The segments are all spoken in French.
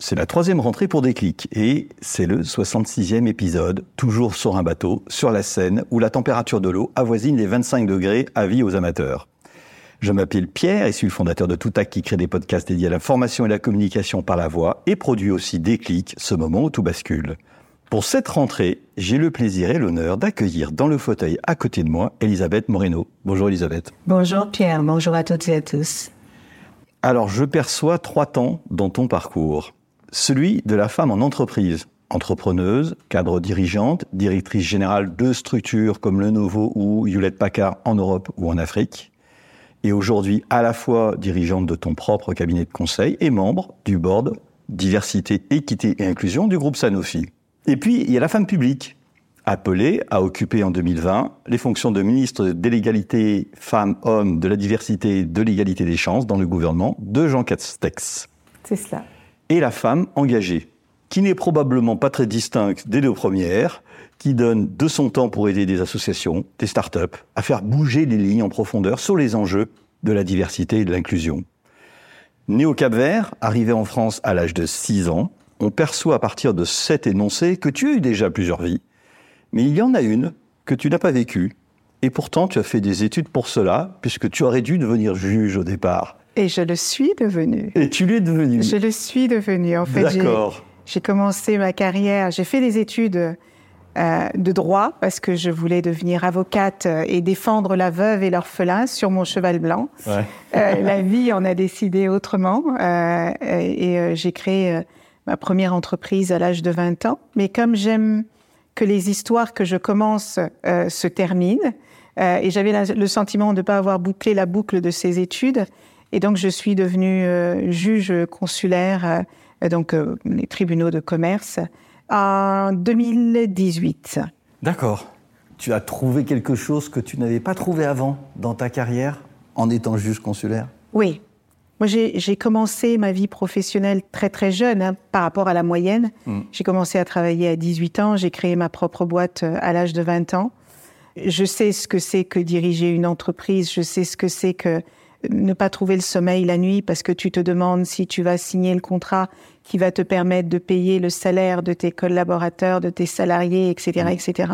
C'est la troisième rentrée pour Déclic et c'est le 66e épisode, toujours sur un bateau, sur la Seine, où la température de l'eau avoisine les 25 degrés, avis aux amateurs. Je m'appelle Pierre et suis le fondateur de Toutac qui crée des podcasts dédiés à la formation et la communication par la voix et produit aussi Déclic, ce moment où tout bascule. Pour cette rentrée, j'ai le plaisir et l'honneur d'accueillir dans le fauteuil à côté de moi Elisabeth Moreno. Bonjour Elisabeth. Bonjour Pierre, bonjour à toutes et à tous. Alors je perçois trois temps dans ton parcours. Celui de la femme en entreprise, entrepreneuse, cadre dirigeante, directrice générale de structures comme Lenovo ou Hewlett Packard en Europe ou en Afrique. Et aujourd'hui à la fois dirigeante de ton propre cabinet de conseil et membre du board diversité, équité et inclusion du groupe Sanofi. Et puis il y a la femme publique, appelée à occuper en 2020 les fonctions de ministre de l'égalité femmes-hommes, de la diversité, de l'égalité des chances dans le gouvernement de Jean Castex. C'est cela et la femme engagée, qui n'est probablement pas très distincte des deux premières, qui donne de son temps pour aider des associations, des start-up, à faire bouger les lignes en profondeur sur les enjeux de la diversité et de l'inclusion. Né au Cap-Vert, arrivé en France à l'âge de 6 ans, on perçoit à partir de cet énoncé que tu as eu déjà plusieurs vies, mais il y en a une que tu n'as pas vécue, et pourtant tu as fait des études pour cela, puisque tu aurais dû devenir juge au départ. Et je le suis devenu. Et tu l'es devenu. Je le suis devenu. En fait, D'accord. j'ai commencé ma carrière, j'ai fait des études euh, de droit parce que je voulais devenir avocate et défendre la veuve et l'orphelin sur mon cheval blanc. Ouais. Euh, la vie en a décidé autrement euh, et euh, j'ai créé euh, ma première entreprise à l'âge de 20 ans. Mais comme j'aime que les histoires que je commence euh, se terminent, euh, et j'avais le sentiment de ne pas avoir bouclé la boucle de ces études, et donc je suis devenue euh, juge consulaire, euh, donc euh, les tribunaux de commerce, en 2018. D'accord. Tu as trouvé quelque chose que tu n'avais pas trouvé avant dans ta carrière en étant juge consulaire? Oui. Moi, j'ai commencé ma vie professionnelle très très jeune hein, par rapport à la moyenne. J'ai commencé à travailler à 18 ans, j'ai créé ma propre boîte à l'âge de 20 ans. Je sais ce que c'est que diriger une entreprise, je sais ce que c'est que ne pas trouver le sommeil la nuit parce que tu te demandes si tu vas signer le contrat qui va te permettre de payer le salaire de tes collaborateurs, de tes salariés, etc., etc.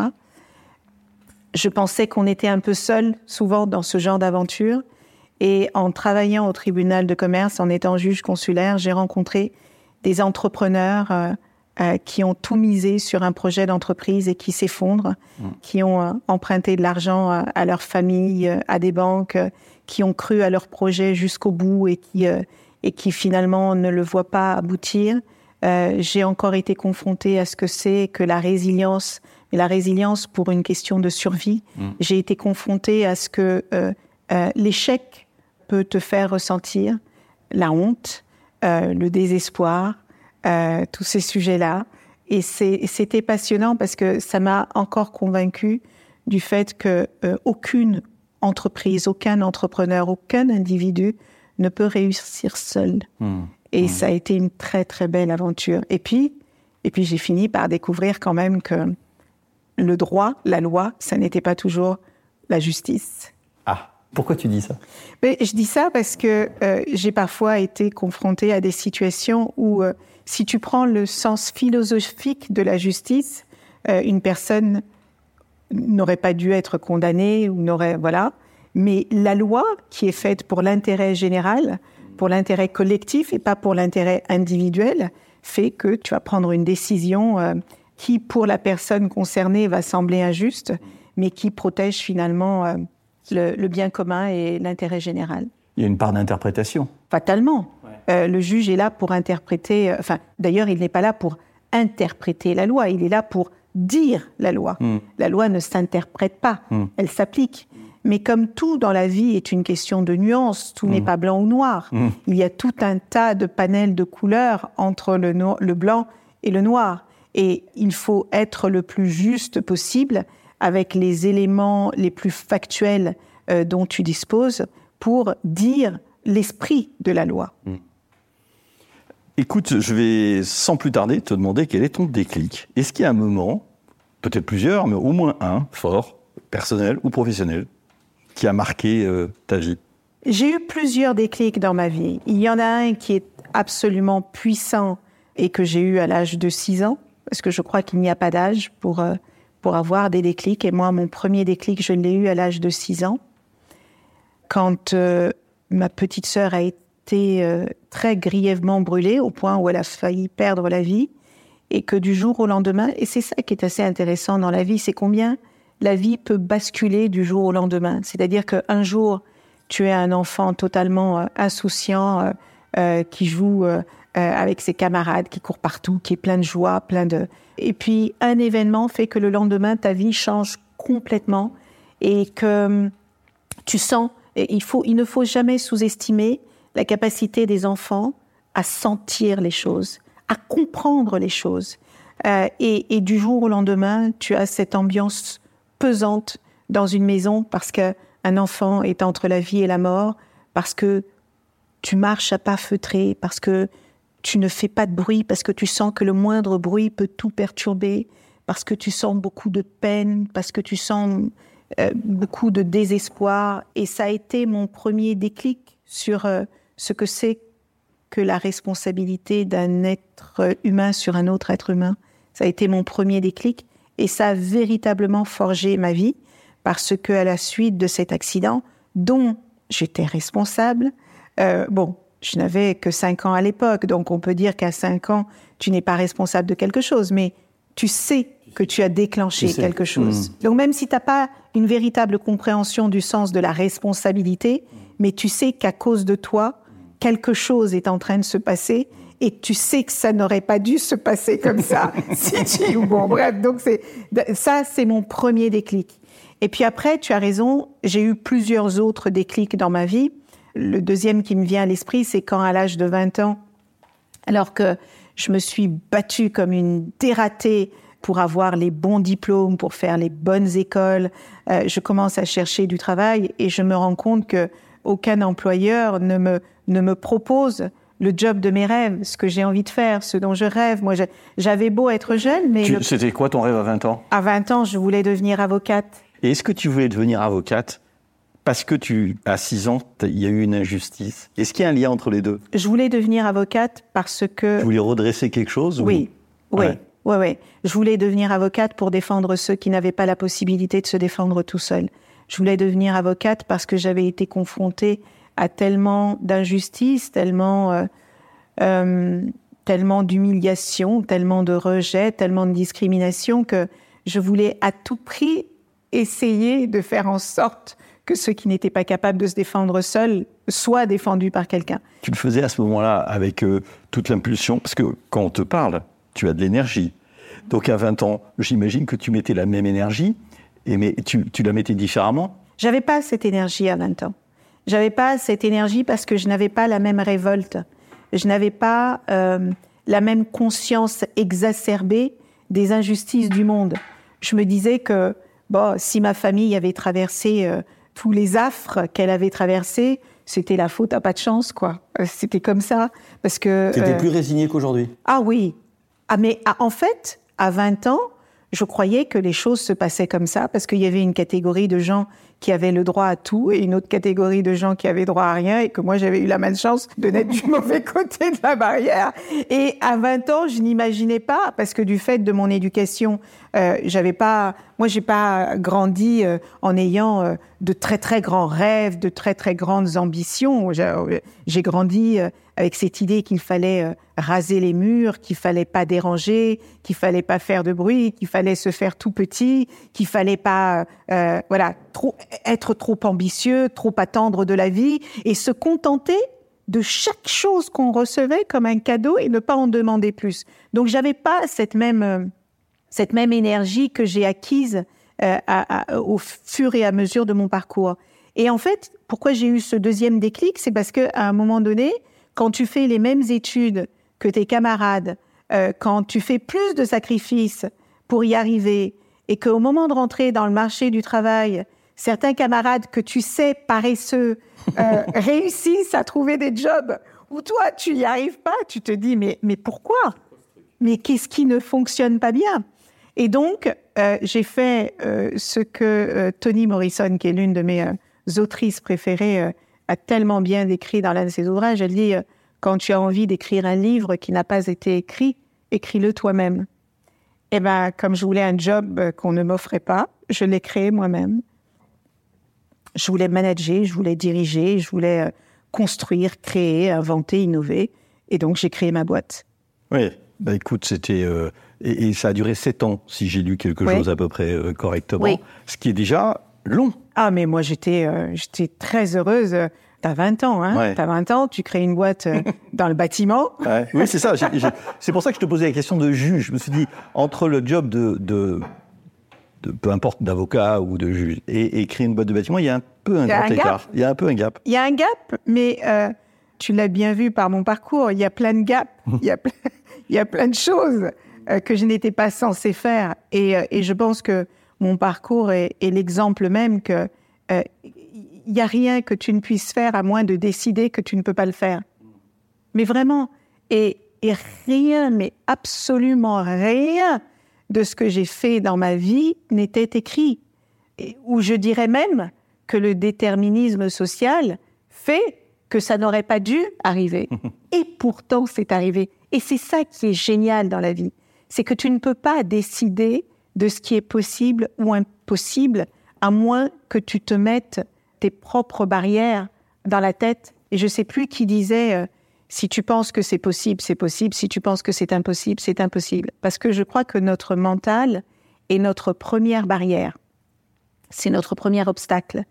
Je pensais qu'on était un peu seul souvent dans ce genre d'aventure. Et en travaillant au tribunal de commerce, en étant juge consulaire, j'ai rencontré des entrepreneurs euh, euh, qui ont tout misé sur un projet d'entreprise et qui s'effondrent, qui ont euh, emprunté de l'argent euh, à leur famille, à des banques, euh, qui ont cru à leur projet jusqu'au bout et qui, et qui finalement ne le voient pas aboutir. J'ai encore été confrontée à ce que c'est que la résilience, mais la résilience pour une question de survie. J'ai été confrontée à ce que l'échec peut te faire ressentir la honte, le désespoir, euh, tous ces sujets-là. Et c'était passionnant parce que ça m'a encore convaincu du fait que euh, aucune entreprise, aucun entrepreneur, aucun individu ne peut réussir seul. Et ça a été une très très belle aventure. Et puis, et puis j'ai fini par découvrir quand même que le droit, la loi, ça n'était pas toujours la justice. Ah, pourquoi tu dis ça? Mais je dis ça parce que euh, j'ai parfois été confrontée à des situations où, euh, si tu prends le sens philosophique de la justice, euh, une personne n'aurait pas dû être condamnée ou n'aurait voilà. Mais la loi qui est faite pour l'intérêt général, pour l'intérêt collectif et pas pour l'intérêt individuel, fait que tu vas prendre une décision qui, pour la personne concernée, va sembler injuste, mais qui protège finalement le, le bien commun et l'intérêt général. Il y a une part d'interprétation. Fatalement. Euh, le juge est là pour interpréter, euh, enfin, d'ailleurs, il n'est pas là pour interpréter la loi, il est là pour dire la loi. Mm. La loi ne s'interprète pas, Mm. elle s'applique. Mais comme tout dans la vie est une question de nuance, tout n'est pas blanc ou noir. Il y a tout un tas de panels de couleurs entre le, no- le blanc et le noir. Et il faut être le plus juste possible avec les éléments les plus factuels euh, dont tu disposes pour dire l'esprit de la loi. Écoute, je vais sans plus tarder te demander quel est ton déclic. Est-ce qu'il y a un moment, peut-être plusieurs, mais au moins un, fort, personnel ou professionnel, qui a marqué euh, ta vie? J'ai eu plusieurs déclics dans ma vie. Il y en a un qui est absolument puissant et que j'ai eu à l'âge de 6 ans, parce que je crois qu'il n'y a pas d'âge pour, euh, pour avoir des déclics. Et moi, mon premier déclic, je l'ai eu à l'âge de 6 ans, quand euh, ma petite sœur a été euh, très grièvement brûlée au point où elle a failli perdre la vie. Et que du jour au lendemain, et c'est ça qui est assez intéressant dans la vie, c'est combien la vie peut basculer du jour au lendemain. C'est-à-dire qu'un jour, tu es un enfant totalement euh, insouciant, qui joue avec ses camarades, qui court partout, qui est plein de joie, plein de... Et puis, un événement fait que le lendemain, ta vie change complètement et que hum, tu sens... il, faut, il ne faut jamais sous-estimer la capacité des enfants à sentir les choses, à comprendre les choses. Euh, et, et du jour au lendemain, tu as cette ambiance pesante dans une maison parce qu'un enfant est entre la vie et la mort, parce que tu marches à pas feutrés, parce que tu ne fais pas de bruit, parce que tu sens que le moindre bruit peut tout perturber, parce que tu sens beaucoup de peine, parce que tu sens euh, beaucoup de désespoir. Et ça a été mon premier déclic sur euh, ce que c'est que la responsabilité d'un être humain sur un autre être humain. Ça a été mon premier déclic et ça a véritablement forgé ma vie parce que à la suite de cet accident dont j'étais responsable, euh, bon, je n'avais que 5 ans à l'époque, donc on peut dire qu'à 5 ans, tu n'es pas responsable de quelque chose, mais tu sais que tu as déclenché Tu sais. quelque chose. Donc même si tu n'as pas une véritable compréhension du sens de la responsabilité, mais tu sais qu'à cause de toi, quelque chose est en train de se passer et tu sais que ça n'aurait pas dû se passer comme ça. si tu, bon, bref, donc c'est ça, c'est mon premier déclic. Et puis après, tu as raison, j'ai eu plusieurs autres déclics dans ma vie. Le deuxième qui me vient à l'esprit, c'est quand à l'âge de 20 ans, alors que je me suis battue comme une dératée pour avoir les bons diplômes, pour faire les bonnes écoles, euh, je commence à chercher du travail et je me rends compte que aucun employeur ne me, ne me propose le job de mes rêves, ce que j'ai envie de faire, ce dont je rêve. Moi, j'avais beau être jeune, mais le- C'était quoi ton rêve à 20 ans? À 20 ans, je voulais devenir avocate. Et est-ce que tu voulais devenir avocate? Parce que tu, à 6 ans, il y a eu une injustice Est-ce qu'il y a un lien entre les deux? Je voulais devenir avocate parce que... Tu voulais redresser quelque chose ou- Oui, oui, Ouais. oui, oui. Je voulais devenir avocate pour défendre ceux qui n'avaient pas la possibilité de se défendre tout seuls. Je voulais devenir avocate parce que j'avais été confrontée à tellement d'injustices, tellement, euh, euh, tellement d'humiliation, tellement de rejet, tellement de discrimination que je voulais à tout prix essayer de faire en sorte que ceux qui n'étaient pas capables de se défendre seuls soient défendus par quelqu'un. Tu le faisais à ce moment-là avec euh, toute l'impulsion, parce que quand on te parle, tu as de l'énergie. Donc à 20 ans, j'imagine que tu mettais la même énergie, et mais tu, tu la mettais différemment. J'avais pas cette énergie à 20 ans. J'avais pas cette énergie parce que je n'avais pas la même révolte. Je n'avais pas euh, la même conscience exacerbée des injustices du monde. Je me disais que bon, si ma famille avait traversé euh, tous les affres qu'elle avait traversés, c'était la faute à pas de chance, quoi. Euh, C'était comme ça, parce que. euh, résigné qu'aujourd'hui. ah oui. Ah mais ah, en fait, à 20 ans, je croyais que les choses se passaient comme ça parce qu'il y avait une catégorie de gens qui avaient le droit à tout et une autre catégorie de gens qui avaient droit à rien et que moi j'avais eu la malchance de n'être du mauvais côté de la barrière. Et à 20 ans, je n'imaginais pas, parce que du fait de mon éducation, euh, j'avais pas, moi j'ai pas grandi euh, en ayant euh, de très très grands rêves, de très très grandes ambitions. J'ai euh, grandi avec cette idée qu'il fallait raser les murs, qu'il fallait pas déranger, qu'il fallait pas faire de bruit, qu'il fallait se faire tout petit, qu'il fallait pas, voilà, trop être trop ambitieux, trop attendre de la vie et se contenter de chaque chose qu'on recevait comme un cadeau et ne pas en demander plus. Donc j'avais pas cette même euh, cette même énergie que j'ai acquise euh, au fur et à mesure de mon parcours. Et en fait, pourquoi j'ai eu ce deuxième déclic, c'est parce que à un moment donné, quand tu fais les mêmes études que tes camarades, euh, quand tu fais plus de sacrifices pour y arriver, et qu'au moment de rentrer dans le marché du travail, certains camarades que tu sais paresseux euh, réussissent à trouver des jobs où toi tu n'y arrives pas, tu te dis mais mais pourquoi? Mais qu'est-ce qui ne fonctionne pas bien? Et donc euh, j'ai fait euh, ce que Toni Morrison, qui est l'une de mes autrices préférées, a tellement bien décrit dans l'un de ses ouvrages. Elle dit quand tu as envie d'écrire un livre qui n'a pas été écrit, écris-le toi-même. Eh ben, comme je voulais un job qu'on ne m'offrait pas, je l'ai créé moi-même. Je voulais manager, je voulais diriger, je voulais euh, construire, créer, inventer, innover. Et donc, j'ai créé ma boîte. Oui, bah écoute, c'était. euh, et, et ça a duré sept ans, si j'ai lu quelque Oui. chose à peu près euh, correctement. Oui. Ce qui est déjà long. Ah, mais moi, j'étais euh, j'étais très heureuse. T'as 20 ans, hein Ouais. T'as 20 ans, tu crées une boîte dans le bâtiment. Ouais. Oui, c'est ça. C'est pour ça que je te posais la question de juge. Je me suis dit, entre le job de, de, de peu importe, d'avocat ou de juge et, et créer une boîte de bâtiment, il y a un peu un grand un écart. Il y a un peu un gap. Il y a un gap, mais euh, tu l'as bien vu par mon parcours, il y a plein de gaps, il y a plein, il y a plein de choses euh, que je n'étais pas censée faire. Et, euh, et je pense que mon parcours est, est l'exemple même que euh, il n'y a rien que tu ne puisses faire à moins de décider que tu ne peux pas le faire. Mais vraiment. Et, et rien, mais absolument rien de ce que j'ai fait dans ma vie n'était écrit. Et- ou je dirais même que le déterminisme social fait que ça n'aurait pas dû arriver. Et pourtant, c'est arrivé. Et c'est ça qui est génial dans la vie. C'est que tu ne peux pas décider de ce qui est possible ou impossible à moins que tu te mettes tes propres barrières dans la tête. Et je sais plus qui disait euh, si tu penses que c'est possible, c'est possible. Si tu penses que c'est impossible, c'est impossible. Parce que je crois que notre mental est notre première barrière. C'est notre premier obstacle.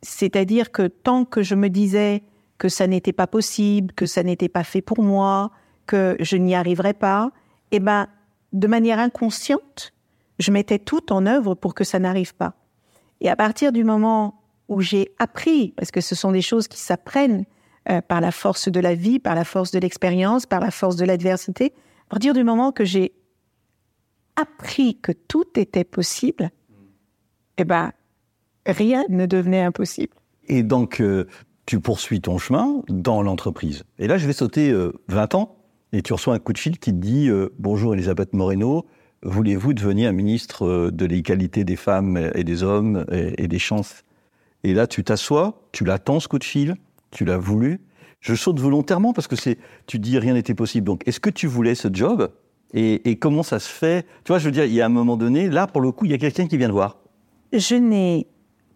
C'est-à-dire que tant que je me disais que ça n'était pas possible, que ça n'était pas fait pour moi, que je n'y arriverais pas, eh ben, de manière inconsciente, je mettais tout en œuvre pour que ça n'arrive pas. Et à partir du moment où j'ai appris, parce que ce sont des choses qui s'apprennent euh, par la force de la vie, par la force de l'expérience, par la force de l'adversité, à partir du moment que j'ai appris que tout était possible, eh ben, rien ne devenait impossible. Et donc, euh, tu poursuis ton chemin dans l'entreprise. Et là, je vais sauter euh, 20 ans et tu reçois un coup de fil qui te dit euh, Bonjour Elisabeth Moreno, voulez-vous devenir ministre de l'égalité des femmes et des hommes et, et des chances? Et là, tu t'assois, tu l'attends ce coup de fil, tu l'as voulu. Je saute volontairement parce que c'est, tu dis rien n'était possible. Donc, est-ce que tu voulais ce job? Et, comment ça se fait? Tu vois, je veux dire, il y a un moment donné, là, pour le coup, il y a quelqu'un qui vient te voir. Je n'ai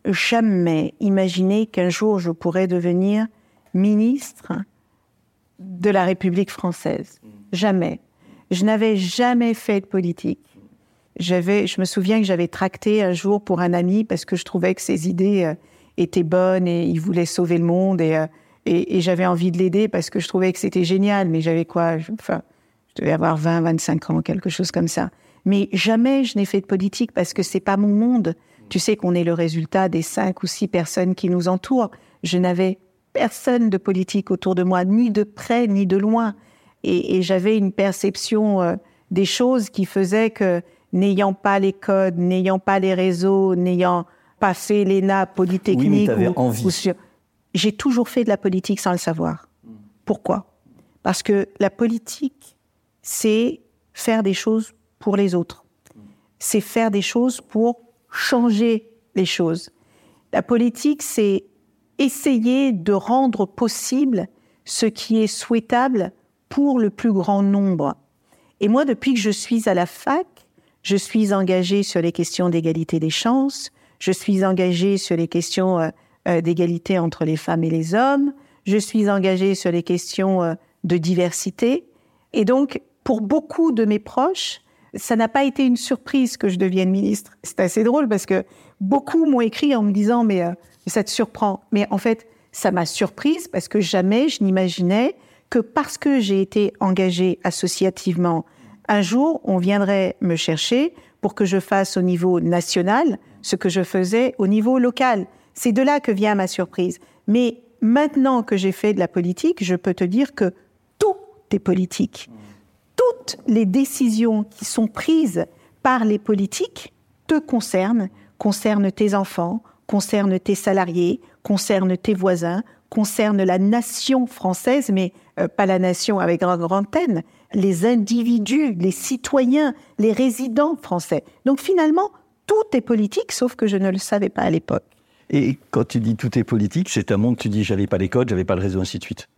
jamais imaginé qu'un jour je pourrais devenir ministre de la République française. Jamais. Je n'avais jamais fait de politique. J'avais, je me souviens que j'avais tracté un jour pour un ami parce que je trouvais que ses idées étaient bonnes et il voulait sauver le monde et, euh, et, et j'avais envie de l'aider parce que je trouvais que c'était génial. Mais j'avais quoi je- Enfin, je devais avoir 20, 25 ans, quelque chose comme ça. Mais jamais je n'ai fait de politique parce que c'est pas mon monde. Tu sais qu'on est le résultat des cinq ou six personnes qui nous entourent. Je n'avais personne de politique autour de moi, ni de près ni de loin. Et, et j'avais une perception euh, des choses qui faisait que, n'ayant pas les codes, n'ayant pas les réseaux, n'ayant pas fait l'ENA, Polytechnique, Oui, sur- j'ai toujours fait de la politique sans le savoir. Pourquoi? Parce que la politique, c'est faire des choses pour les autres. C'est faire des choses pour changer les choses. La politique, c'est essayer de rendre possible ce qui est souhaitable pour le plus grand nombre. Et moi, depuis que je suis à la fac, je suis engagée sur les questions d'égalité des chances, je suis engagée sur les questions euh, euh, d'égalité entre les femmes et les hommes, je suis engagée sur les questions euh, de diversité. Et donc, pour beaucoup de mes proches, ça n'a pas été une surprise que je devienne ministre. C'est assez drôle parce que beaucoup m'ont écrit en me disant mais, ça te surprend. Mais en fait, ça m'a surprise parce que jamais je n'imaginais que parce que j'ai été engagée associativement, un jour, on viendrait me chercher pour que je fasse au niveau national ce que je faisais au niveau local. C'est de là que vient ma surprise. Mais maintenant que j'ai fait de la politique, je peux te dire que tout est politique. Toutes les décisions qui sont prises par les politiques te concernent, concernent tes enfants, concernent tes salariés, concernent tes voisins, concernent la nation française, mais euh, pas la nation avec grand N, les individus, les citoyens, les résidents français. Donc finalement, tout est politique, sauf que je ne le savais pas à l'époque. Et quand tu dis tout est politique, c'est un monde, tu dis j'avais pas les codes, j'avais pas le réseau, ainsi de suite.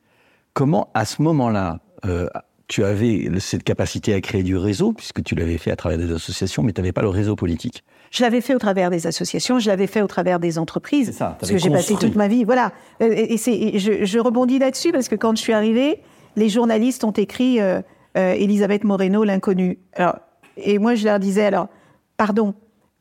Comment, à ce moment-là, euh, tu avais cette capacité à créer du réseau, puisque tu l'avais fait à travers des associations, mais tu n'avais pas le réseau politique? Je l'avais fait au travers des associations, je l'avais fait au travers des entreprises. C'est ça, parce que j'ai passé toute ma vie. Voilà. Et, je, rebondis là-dessus parce que quand je suis arrivée, les journalistes ont écrit euh, euh, Elisabeth Moreno, l'inconnue. Et moi, je leur disais alors, pardon,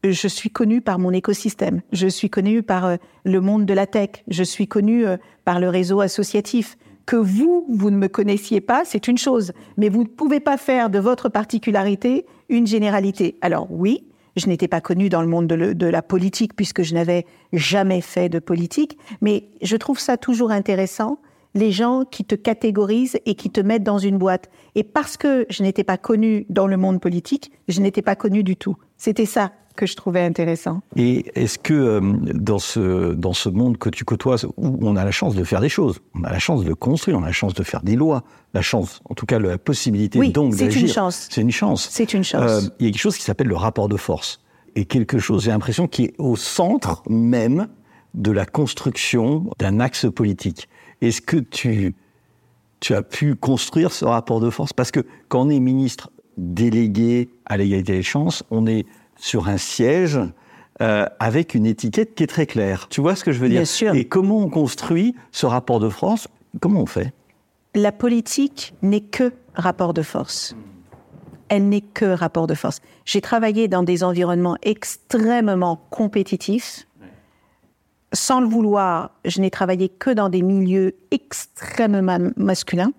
je suis connue par mon écosystème, je suis connue par euh, le monde de la tech, je suis connue euh, par le réseau associatif. Que vous, vous ne me connaissiez pas, c'est une chose, mais vous ne pouvez pas faire de votre particularité une généralité. Alors oui, je n'étais pas connue dans le monde de, de la politique puisque je n'avais jamais fait de politique, mais je trouve ça toujours intéressant les gens qui te catégorisent et qui te mettent dans une boîte. Et parce que je n'étais pas connue dans le monde politique, je n'étais pas connue du tout. C'était ça que je trouvais intéressant. Et est-ce que euh, dans, ce, dans ce monde que tu côtoies, où on a la chance de faire des choses, on a la chance de construire, on a la chance de faire des lois, la chance, en tout cas la possibilité oui, donc d'agir. c'est une chance. C'est une chance. C'est une chance. Euh, il y a quelque chose qui s'appelle le rapport de force. Et quelque chose, j'ai l'impression, qui est au centre même de la construction d'un axe politique. Est-ce que tu, tu as pu construire ce rapport de force? Parce que quand on est ministre délégué à l'égalité des chances, on est sur un siège euh, avec une étiquette qui est très claire. Tu vois ce que je veux dire Bien sûr. Et comment on construit ce rapport de force? Comment on fait? La politique n'est que rapport de force. Elle n'est que rapport de force. J'ai travaillé dans des environnements extrêmement compétitifs. Sans le vouloir, je n'ai travaillé que dans des milieux extrêmement masculins.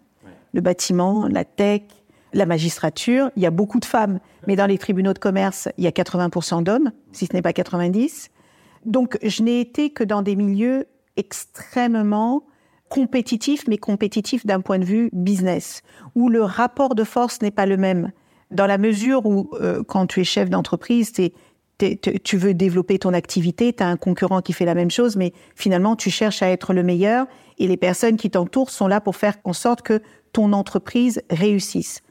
Le bâtiment, la tech, la magistrature, il y a beaucoup de femmes, mais dans les tribunaux de commerce, il y a 80% d'hommes, si ce n'est pas 90. Donc, je n'ai été que dans des milieux extrêmement compétitifs, mais compétitifs d'un point de vue business, où le rapport de force n'est pas le même. Dans la mesure où, euh, quand tu es chef d'entreprise, tu veux développer ton activité, tu as un concurrent qui fait la même chose, mais finalement, tu cherches à être le meilleur et les personnes qui t'entourent sont là pour faire en sorte que ton entreprise réussisse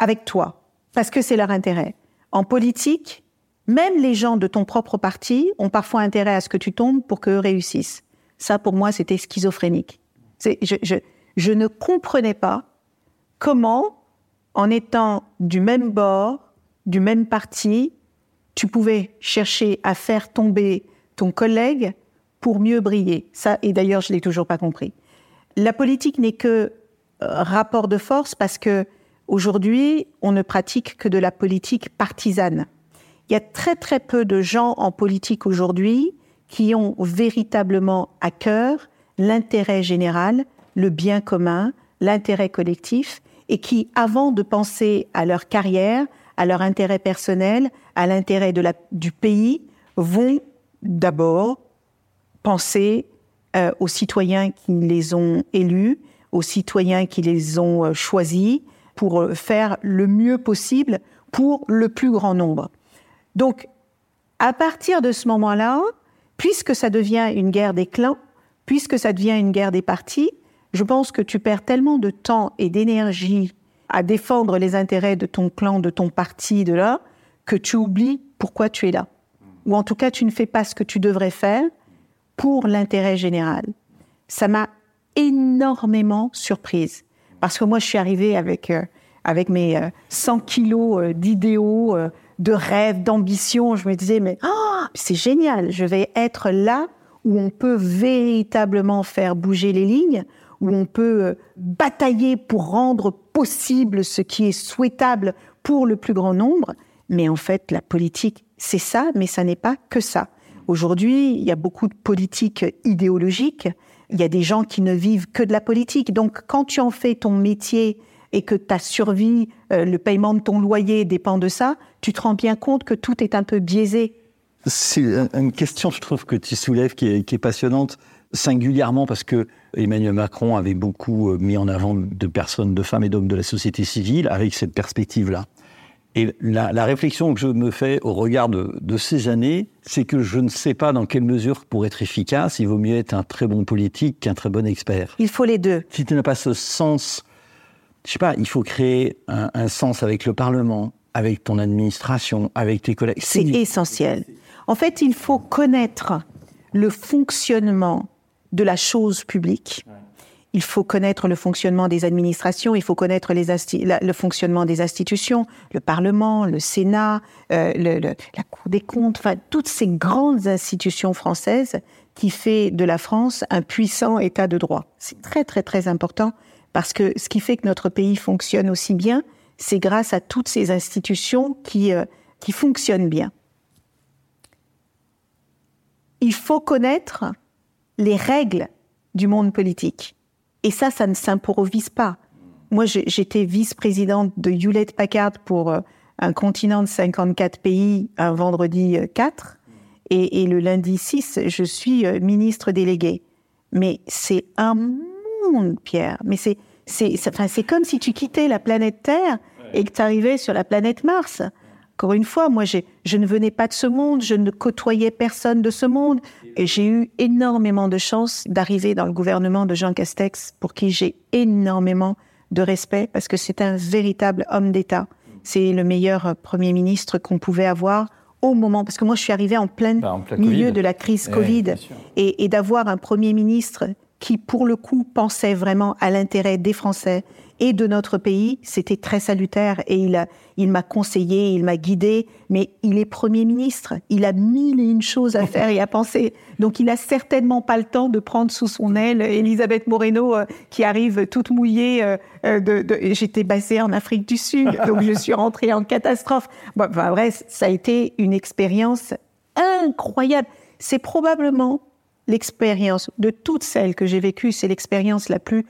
avec toi, parce que c'est leur intérêt. En politique, même les gens de ton propre parti ont parfois intérêt à ce que tu tombes pour qu'eux réussissent. Ça, pour moi, c'était schizophrénique. Je, ne comprenais pas comment, en étant du même bord, du même parti, tu pouvais chercher à faire tomber ton collègue pour mieux briller. Ça, et d'ailleurs, je l'ai toujours pas compris. La politique n'est que euh, rapport de force parce que Aujourd'hui, on ne pratique que de la politique partisane. Il y a très très peu de gens en politique aujourd'hui qui ont véritablement à cœur l'intérêt général, le bien commun, l'intérêt collectif, et qui, avant de penser à leur carrière, à leur intérêt personnel, à l'intérêt du pays, vont d'abord penser euh, aux citoyens qui les ont élus, aux citoyens qui les ont euh, choisis, pour euh, faire le mieux possible pour le plus grand nombre. Donc, à partir de ce moment-là, puisque ça devient une guerre des clans, puisque ça devient une guerre des partis, je pense que tu perds tellement de temps et d'énergie à défendre les intérêts de ton clan, de ton parti, de là, que tu oublies pourquoi tu es là. ou en tout cas tu ne fais pas ce que tu devrais faire pour l'intérêt général. Ça m'a énormément surprise. Parce que moi, je suis arrivée avec, euh, avec mes euh, 100 kilos euh, d'idéaux, euh, de rêves, d'ambition. Je me disais, mais oh, c'est génial, je vais être là où on peut véritablement faire bouger les lignes, où on peut euh, batailler pour rendre possible ce qui est souhaitable pour le plus grand nombre. Mais en fait, la politique, c'est ça, mais ça n'est pas que ça. Aujourd'hui, il y a beaucoup de politiques idéologiques. Il y a des gens qui ne vivent que de la politique. Donc, quand tu en fais ton métier et que ta survie, euh, le paiement de ton loyer dépend de ça, tu te rends bien compte que tout est un peu biaisé. C'est une question, je trouve, que tu soulèves qui est, qui est passionnante, singulièrement parce que Emmanuel Macron avait beaucoup euh, mis en avant de personnes, de femmes et d'hommes de la société civile avec cette perspective-là. Et la, la, réflexion que je me fais au regard de, de ces années, c'est que je ne sais pas dans quelle mesure, pour être efficace, il vaut mieux être un très bon politique qu'un très bon expert. Il faut les deux. Si tu n'as pas ce sens, je sais pas, il faut créer un, un sens avec le Parlement, avec ton administration, avec tes collègues. C'est essentiel. En fait, il faut connaître le fonctionnement de la chose publique. Il faut connaître le fonctionnement des administrations, il faut connaître le fonctionnement des institutions, le Parlement, le Sénat, euh, la Cour des comptes, enfin toutes ces grandes institutions françaises qui fait de la France un puissant État de droit. C'est très très très important parce que ce qui fait que notre pays fonctionne aussi bien, c'est grâce à toutes ces institutions qui, euh, qui fonctionnent bien. Il faut connaître les règles du monde politique. Et ça, ça ne s'improvise pas. Moi, j'étais vice-présidente de Hewlett Packard pour euh, un continent de 54 pays un vendredi 4. Et, et le lundi 6, je suis euh, ministre délégué. Mais c'est un monde, Pierre. Mais c'est enfin, comme si tu quittais la planète Terre et que tu arrivais sur la planète Mars. Encore une fois, moi, je ne venais pas de ce monde, je ne côtoyais personne de ce monde. Et j'ai eu énormément de chance d'arriver dans le gouvernement de Jean Castex, pour qui j'ai énormément de respect, parce que c'est un véritable homme d'État. C'est le meilleur Premier ministre qu'on pouvait avoir au moment, parce que moi, je suis arrivée en plein, bah, en plein milieu COVID. de la crise ouais, Covid, et, et d'avoir un Premier ministre qui, pour le coup, pensait vraiment à l'intérêt des Français et de notre pays, c'était très salutaire et il, m'a conseillé, il m'a guidé, mais il est Premier ministre, il a mille et une choses à faire et à penser. Donc il a certainement pas le temps de prendre sous son aile Elisabeth Moreno euh, qui arrive toute mouillée. Euh, de, J'étais basée en Afrique du Sud, donc je suis rentrée en catastrophe. Enfin, bref, ça a été une expérience incroyable. C'est probablement l'expérience de toutes celles que j'ai vécues, c'est l'expérience la plus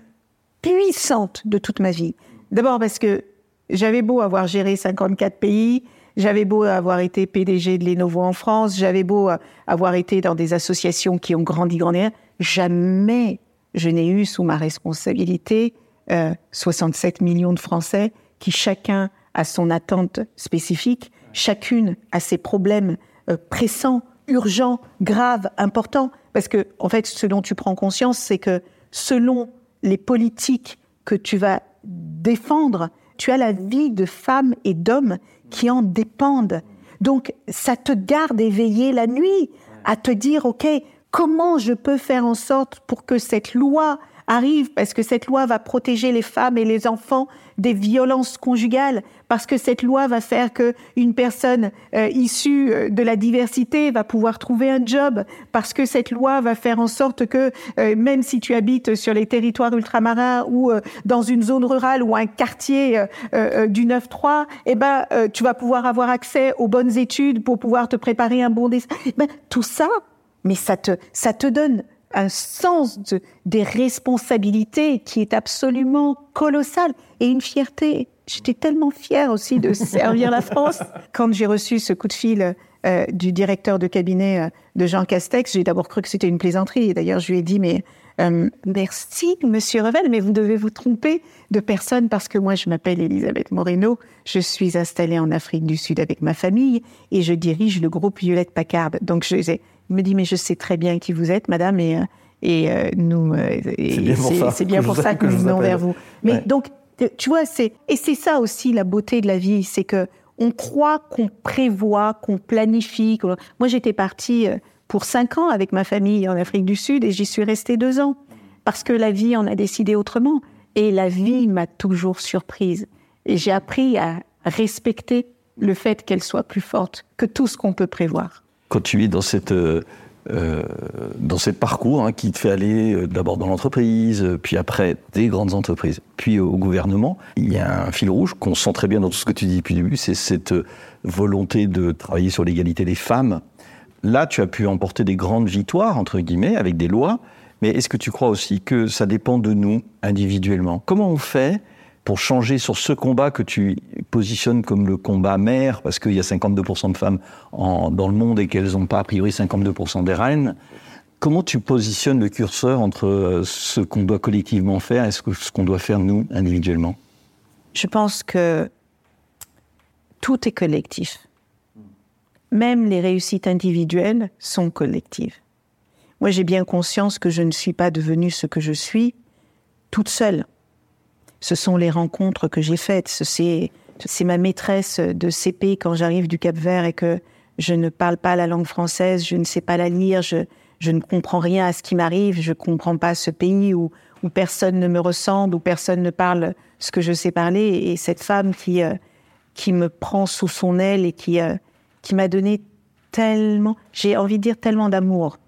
puissante de toute ma vie. D'abord parce que j'avais beau avoir géré 54 pays, j'avais beau avoir été PDG de Lenovo en France, j'avais beau avoir été dans des associations qui ont grandi, grandi, jamais je n'ai eu sous ma responsabilité euh, 67 millions de Français qui chacun a son attente spécifique, chacune a ses problèmes euh, pressants, urgents, graves, importants. Parce que, en fait, ce dont tu prends conscience, c'est que selon les politiques que tu vas défendre, tu as la vie de femmes et d'hommes qui en dépendent. Donc, ça te garde éveillé la nuit à te dire, OK, comment je peux faire en sorte pour que cette loi arrive parce que cette loi va protéger les femmes et les enfants des violences conjugales, parce que cette loi va faire que une personne euh, issue euh, de la diversité va pouvoir trouver un job, parce que cette loi va faire en sorte que euh, même si tu habites sur les territoires ultramarins ou euh, dans une zone rurale ou un quartier euh, euh, du 9-3, eh ben tu vas pouvoir avoir accès aux bonnes études pour pouvoir te préparer un bon dessin. Ben, tout ça, mais ça te ça te donne un sens de, des responsabilités qui est absolument colossal et une fierté. J'étais tellement fière aussi de servir la France. Quand j'ai reçu ce coup de fil euh, du directeur de cabinet euh, de Jean Castex, j'ai d'abord cru que c'était une plaisanterie. D'ailleurs, je lui ai dit, mais euh, merci, Monsieur Revel, mais vous devez vous tromper de personne parce que moi, je m'appelle Elisabeth Moreno. Je suis installée en Afrique du Sud avec ma famille et je dirige le groupe Violette Packard. Donc, je, il me dit, mais je sais très bien qui vous êtes, madame, et, et euh, nous, euh, c'est bien pour ça, bien pour ça que, nous venons vers vous. Mais ouais. donc, tu vois, c'est et c'est ça aussi la beauté de la vie, c'est que on croit qu'on prévoit, qu'on planifie. Moi, j'étais partie euh, pour cinq ans avec ma famille en Afrique du Sud et j'y suis restée deux ans parce que la vie en a décidé autrement. Et la vie m'a toujours surprise. Et j'ai appris à respecter le fait qu'elle soit plus forte que tout ce qu'on peut prévoir. Quand tu es dans cette euh, euh, dans ce parcours hein, qui te fait aller euh, d'abord dans l'entreprise, euh, puis après des grandes entreprises, puis au gouvernement, il y a un fil rouge qu'on sent très bien dans tout ce que tu dis depuis le début, c'est cette volonté de travailler sur l'égalité des femmes. Là, tu as pu emporter des grandes victoires, entre guillemets, avec des lois, mais est-ce que tu crois aussi que ça dépend de nous individuellement? Comment on fait pour changer sur ce combat que tu positionnes comme le combat mère, parce qu'il y a 52% de femmes dans le monde et qu'elles n'ont pas a priori 52% des reines, comment tu positionnes le curseur entre euh, ce qu'on doit collectivement faire et ce qu'on doit faire nous individuellement? Je pense que tout est collectif. Même les réussites individuelles sont collectives. Moi, j'ai bien conscience que je ne suis pas devenue ce que je suis toute seule. Ce sont les rencontres que j'ai faites. Ce- C'est, ma maîtresse de CP quand j'arrive du Cap Vert et que je ne parle pas la langue française, je ne sais pas la lire, je, ne comprends rien à ce qui m'arrive, je ne comprends pas ce pays où, personne ne me ressemble, où personne ne parle ce que je sais parler. Et cette femme qui, euh, qui me prend sous son aile et qui, euh, qui m'a donné tellement, j'ai envie de dire tellement d'amour,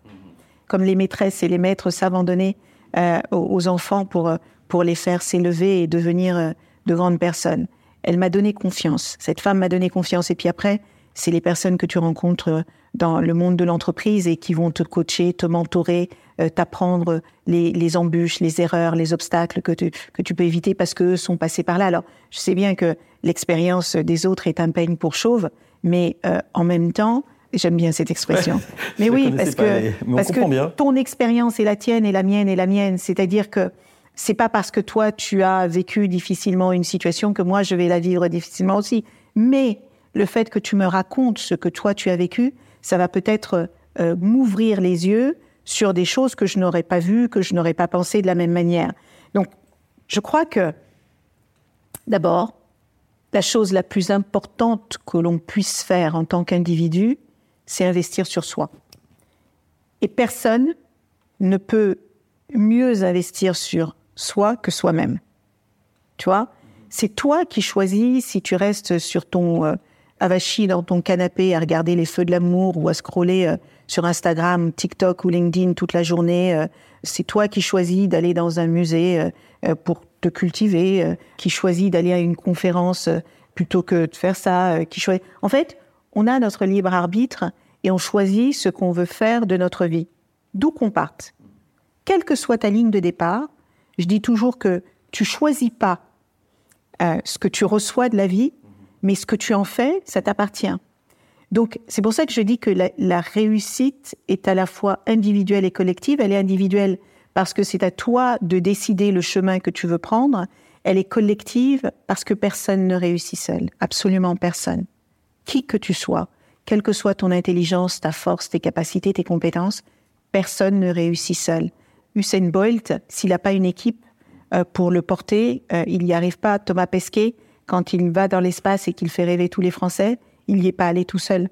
comme les maîtresses et les maîtres savent en donner euh, aux, enfants pour, pour les faire s'élever et devenir euh, de grandes personnes. Elle m'a donné confiance. Cette femme m'a donné confiance. Et puis après, c'est les personnes que tu rencontres euh, dans le monde de l'entreprise et qui vont te coacher, te mentorer, euh, t'apprendre les, les embûches, les erreurs, les obstacles que tu, que tu peux éviter parce qu'eux sont passés par là. Alors, je sais bien que l'expérience des autres est un peigne pour chauve, mais euh, en même temps, j'aime bien cette expression. mais oui, parce que, parce bien. ton expérience est la tienne et la mienne est la mienne. C'est-à-dire que c'est pas parce que toi tu as vécu difficilement une situation que moi je vais la vivre difficilement aussi. Mais le fait que tu me racontes ce que toi tu as vécu, ça va peut-être euh, m'ouvrir les yeux sur des choses que je n'aurais pas vues, que je n'aurais pas pensé de la même manière. Donc, je crois que d'abord, la chose la plus importante que l'on puisse faire en tant qu'individu, c'est investir sur soi. Et personne ne peut mieux investir sur soi que soi-même. Tu vois? C'est toi qui choisis si tu restes sur ton euh, avachi dans ton canapé à regarder les feux de l'amour ou à scroller euh, sur Instagram, TikTok ou LinkedIn toute la journée. euh, c'est toi qui choisis d'aller dans un musée euh, pour te cultiver, qui choisis d'aller à une conférence plutôt que de faire ça, qui choisit. En fait, on a notre libre arbitre et on choisit ce qu'on veut faire de notre vie, d'où qu'on parte. Quelle que soit ta ligne de départ, je dis toujours que tu choisis pas euh, ce que tu reçois de la vie, mais ce que tu en fais, ça t'appartient. Donc, c'est pour ça que je dis que la, la réussite est à la fois individuelle et collective. Elle est individuelle parce que c'est à toi de décider le chemin que tu veux prendre. Elle est collective parce que personne ne réussit seul. Absolument personne. Qui que tu sois, quelle que soit ton intelligence, ta force, tes capacités, tes compétences, personne ne réussit seul. Usain Bolt, s'il n'a pas une équipe euh, pour le porter, euh, il n'y arrive pas. Thomas Pesquet, quand il va dans l'espace et qu'il fait rêver tous les Français, il n'y est pas allé tout seul.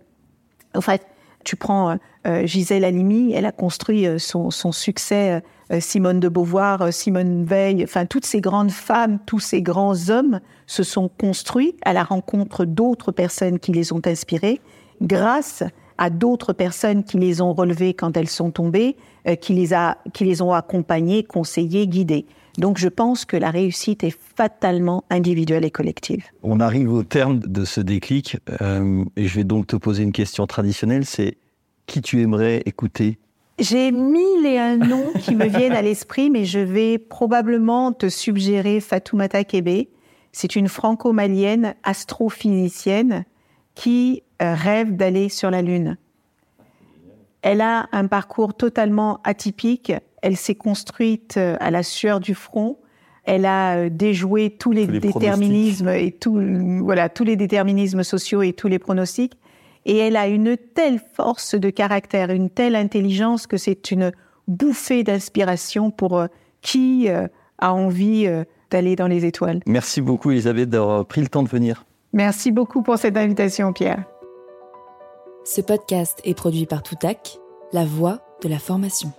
En fait, tu prends euh, Gisèle Halimi, elle a construit son, son succès, Simone de Beauvoir, Simone Veil, enfin toutes ces grandes femmes, tous ces grands hommes se sont construits à la rencontre d'autres personnes qui les ont inspirés, grâce à d'autres personnes qui les ont relevés quand elles sont tombées, euh, qui, les a, qui les ont accompagnés, conseillés, guidés. Donc je pense que la réussite est fatalement individuelle et collective. On arrive au terme de ce déclic euh, et je vais donc te poser une question traditionnelle, c'est qui tu aimerais écouter? J'ai mille et un noms qui me viennent à l'esprit, mais je vais probablement te suggérer Fatoumata Kebe. C'est une franco-malienne astrophysicienne qui euh, rêve d'aller sur la Lune. Elle a un parcours totalement atypique. Elle s'est construite euh, à la sueur du front. Elle a euh, déjoué tous les, Tous les déterminismes et tout, voilà, tous les déterminismes sociaux et tous les pronostics. Et elle a une telle force de caractère, une telle intelligence que c'est une bouffée d'inspiration pour qui a envie d'aller dans les étoiles. Merci beaucoup Elisabeth d'avoir pris le temps de venir. Merci beaucoup pour cette invitation, Pierre. Ce podcast est produit par Toutac, la voix de la formation.